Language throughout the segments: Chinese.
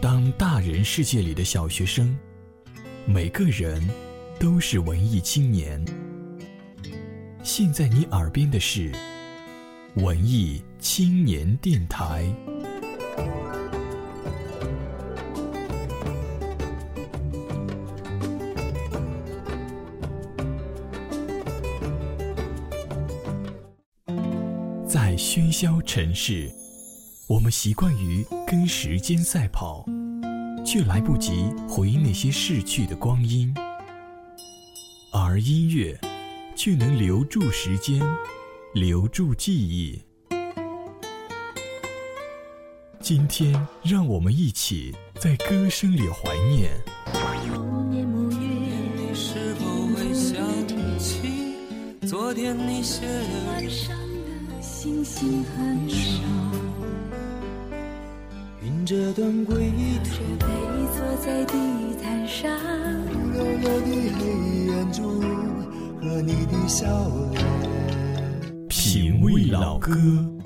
当大人世界里的小学生，每个人都是文艺青年。现在你耳边的是文艺青年电台。在喧嚣城市，我们习惯于跟时间赛跑，却来不及回忆那些逝去的光阴。而音乐，却能留住时间，留住记忆。今天，让我们一起在歌声里怀念。某年某月，你是否会想起昨天你写的晚上的星星很少，云这段归途这杯坐在地毯上，幽幽的黑眼珠和你的笑脸。品味老歌，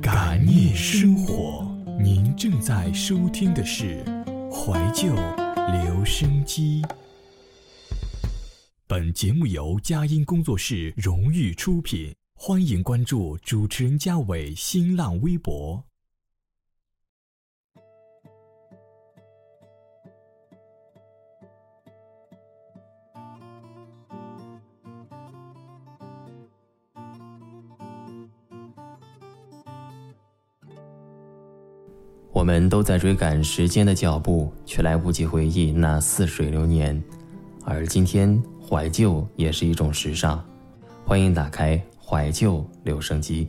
感念生活。您正在收听的是怀旧留声机。本节目由佳音工作室荣誉出品，欢迎关注主持人嘉伟新浪微博。我们都在追赶时间的脚步，却来不及回忆那似水流年。而今天，怀旧也是一种时尚。欢迎打开怀旧留声机。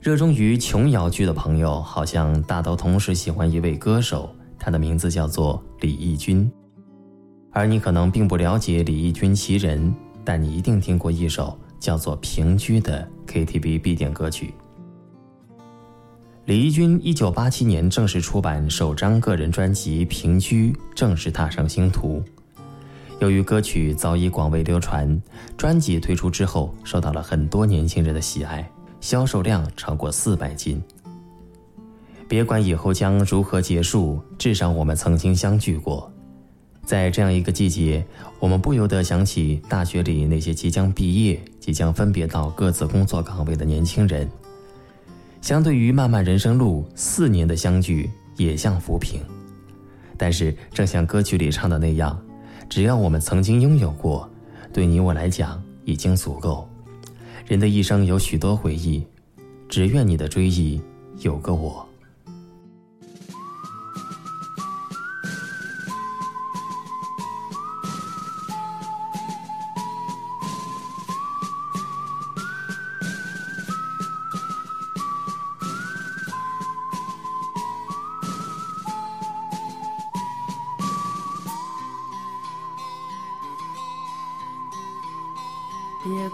热衷于琼瑶剧的朋友，好像大都同时喜欢一位歌手，他的名字叫做李翊君。而你可能并不了解李翊君其人，但你一定听过一首叫做《平居》的 KTV 必点歌曲。李翊君一九八七年正式出版首张个人专辑《平居》，正式踏上星途。由于歌曲早已广为流传，专辑推出之后受到了很多年轻人的喜爱，销售量超过四百斤。别管以后将如何结束，至少我们曾经相聚过。在这样一个季节，我们不由得想起大学里那些即将毕业、即将分别到各自工作岗位的年轻人。相对于漫漫人生路，四年的相聚也像浮萍。但是，正像歌曲里唱的那样，只要我们曾经拥有过，对你我来讲已经足够。人的一生有许多回忆，只愿你的追忆有个我。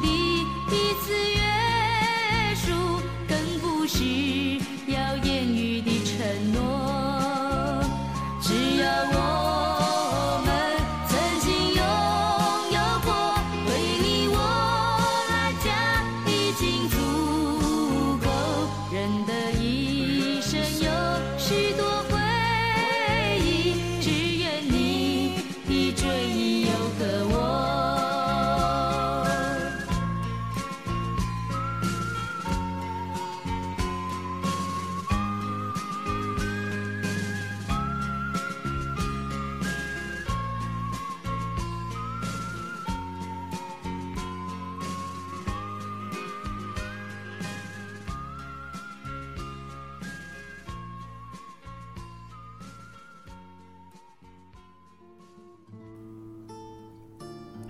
第一次。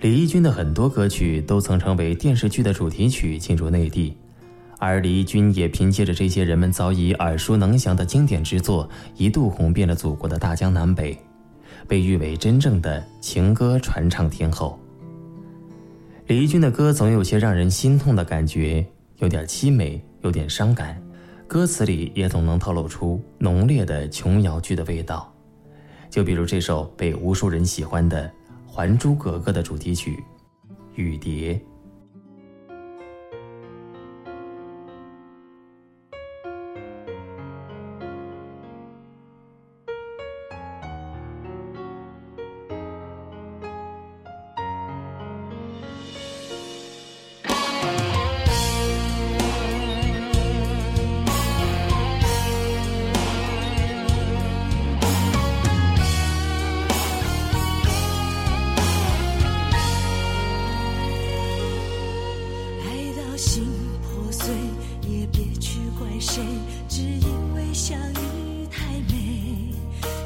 李翊君的很多歌曲都曾成为电视剧的主题曲进入内地，而李翊君也凭借着这些人们早已耳熟能详的经典之作，一度红遍了祖国的大江南北，被誉为真正的情歌传唱天后。李翊君的歌总有些让人心痛的感觉，有点凄美，有点伤感，歌词里也总能透露出浓烈的琼瑶剧的味道。就比如这首被无数人喜欢的。《还珠格格》的主题曲《雨蝶》。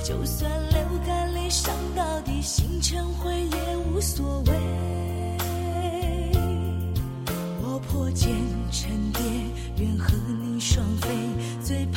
就算流干泪伤到底心成灰也无所谓。我破茧成蝶愿和你双飞最怕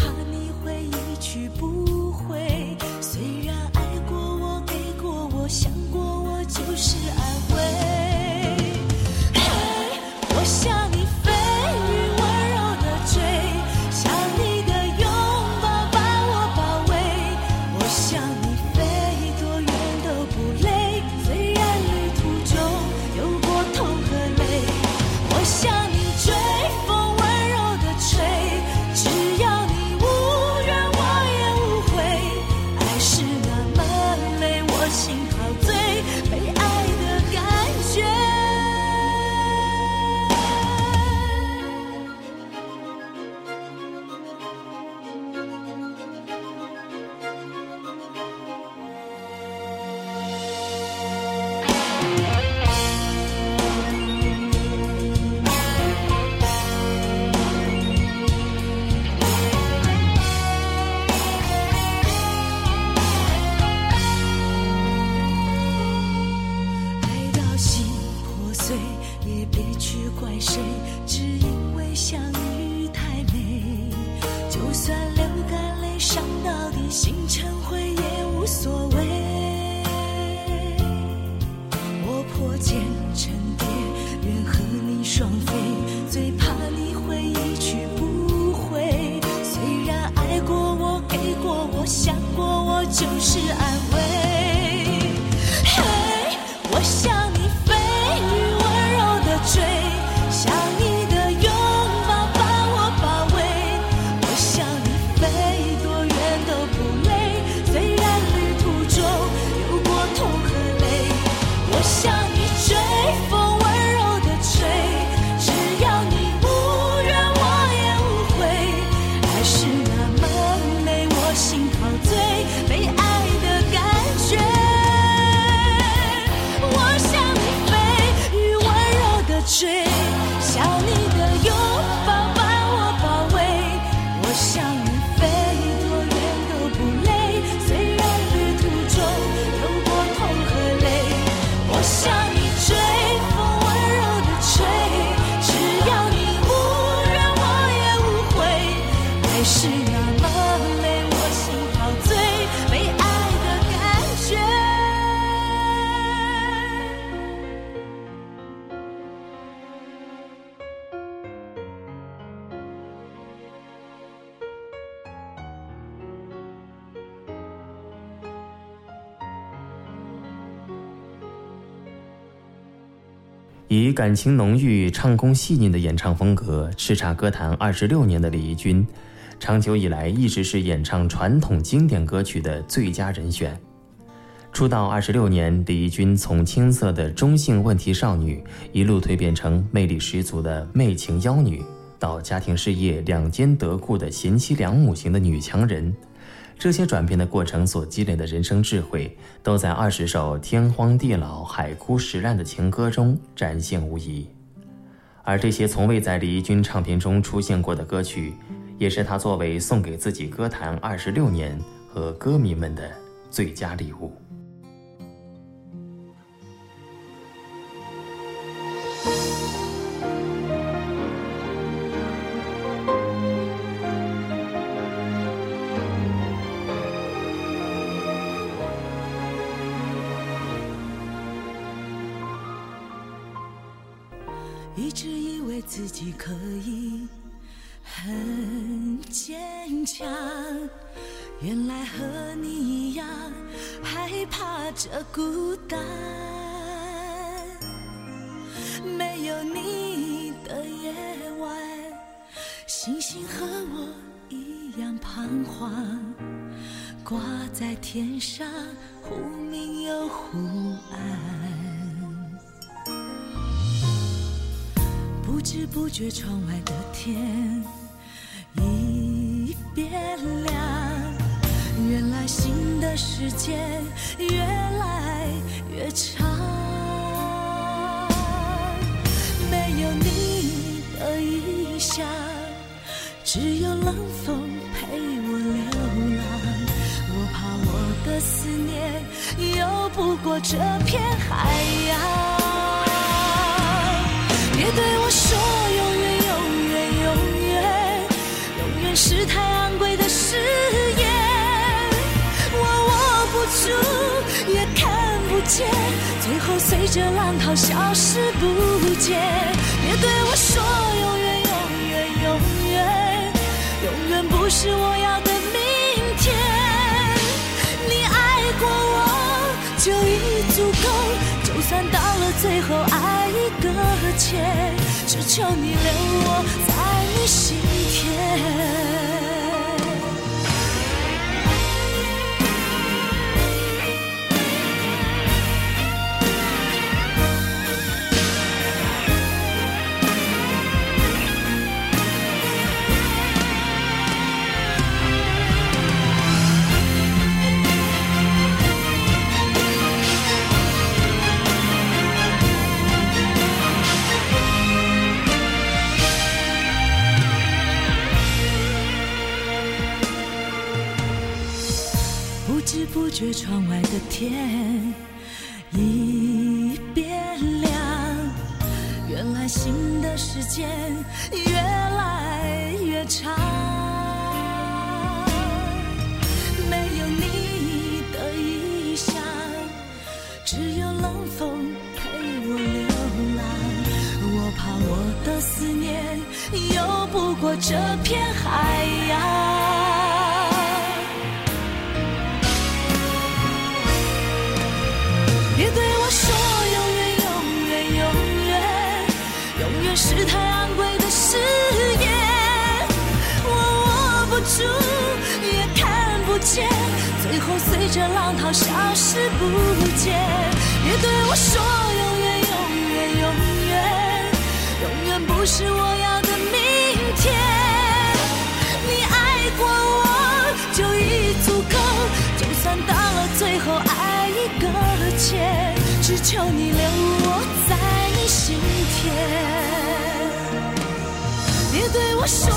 感以感情浓郁、唱功细腻的演唱风格叱咤歌坛二十六年的李翊君，长久以来一直是演唱传统经典歌曲的最佳人选。出道二十六年，李翊君从青涩的中性问题少女，一路蜕变成魅力十足的媚情妖女，到家庭事业两兼得顾的贤妻良母型的女强人。这些转变的过程所积累的人生智慧，都在二十首天荒地老、海枯石烂的情歌中展现无遗。而这些从未在李翊君唱片中出现过的歌曲，也是他作为送给自己歌坛二十六年和歌迷们的最佳礼物。以很坚强，原来和你一样害怕这孤单。没有你的夜晚，星星和我一样彷徨，挂在天上，忽明又忽暗。不知不觉，窗外的天已变亮。原来新的时间越来越长。没有你的异乡，只有冷风陪我流浪。我怕我的思念游不过这片海洋。对我说永远，永远，永远，永远是太昂贵的誓言。我握不住，也看不见，最后随着浪涛消失不见。别对我说永远，永远，永远，永远不是我要的明天。你爱过我就已足够，算到了最后爱一个。只求你留我在你心田。不知不觉窗外的天已变亮，原来新的时间越来越长。没有你的异乡，只有冷风陪我流浪。我怕我的思念游不过这片海洋。是太昂贵的誓言。我握不住，也看不见，最后随着浪涛消失不见。别对我说永远，永远，永远，永远不是我要的明天。你爱过我就已足够，就算到了最后爱一个。只求你留今天，别对我说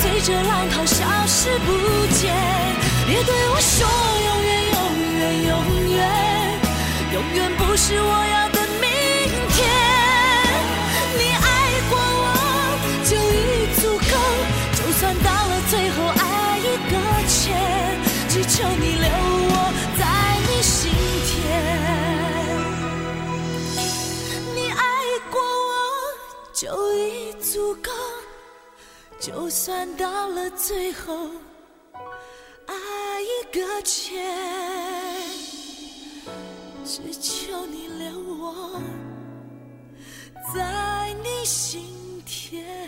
随着浪涛消失不见别对我说永远永远永远永远不是我要的明天你爱过我就已足够就算到了最后爱已搁浅只求你留我在你心田你爱过我就已足够。就算到了最后爱已搁浅，只求你留我在你心田。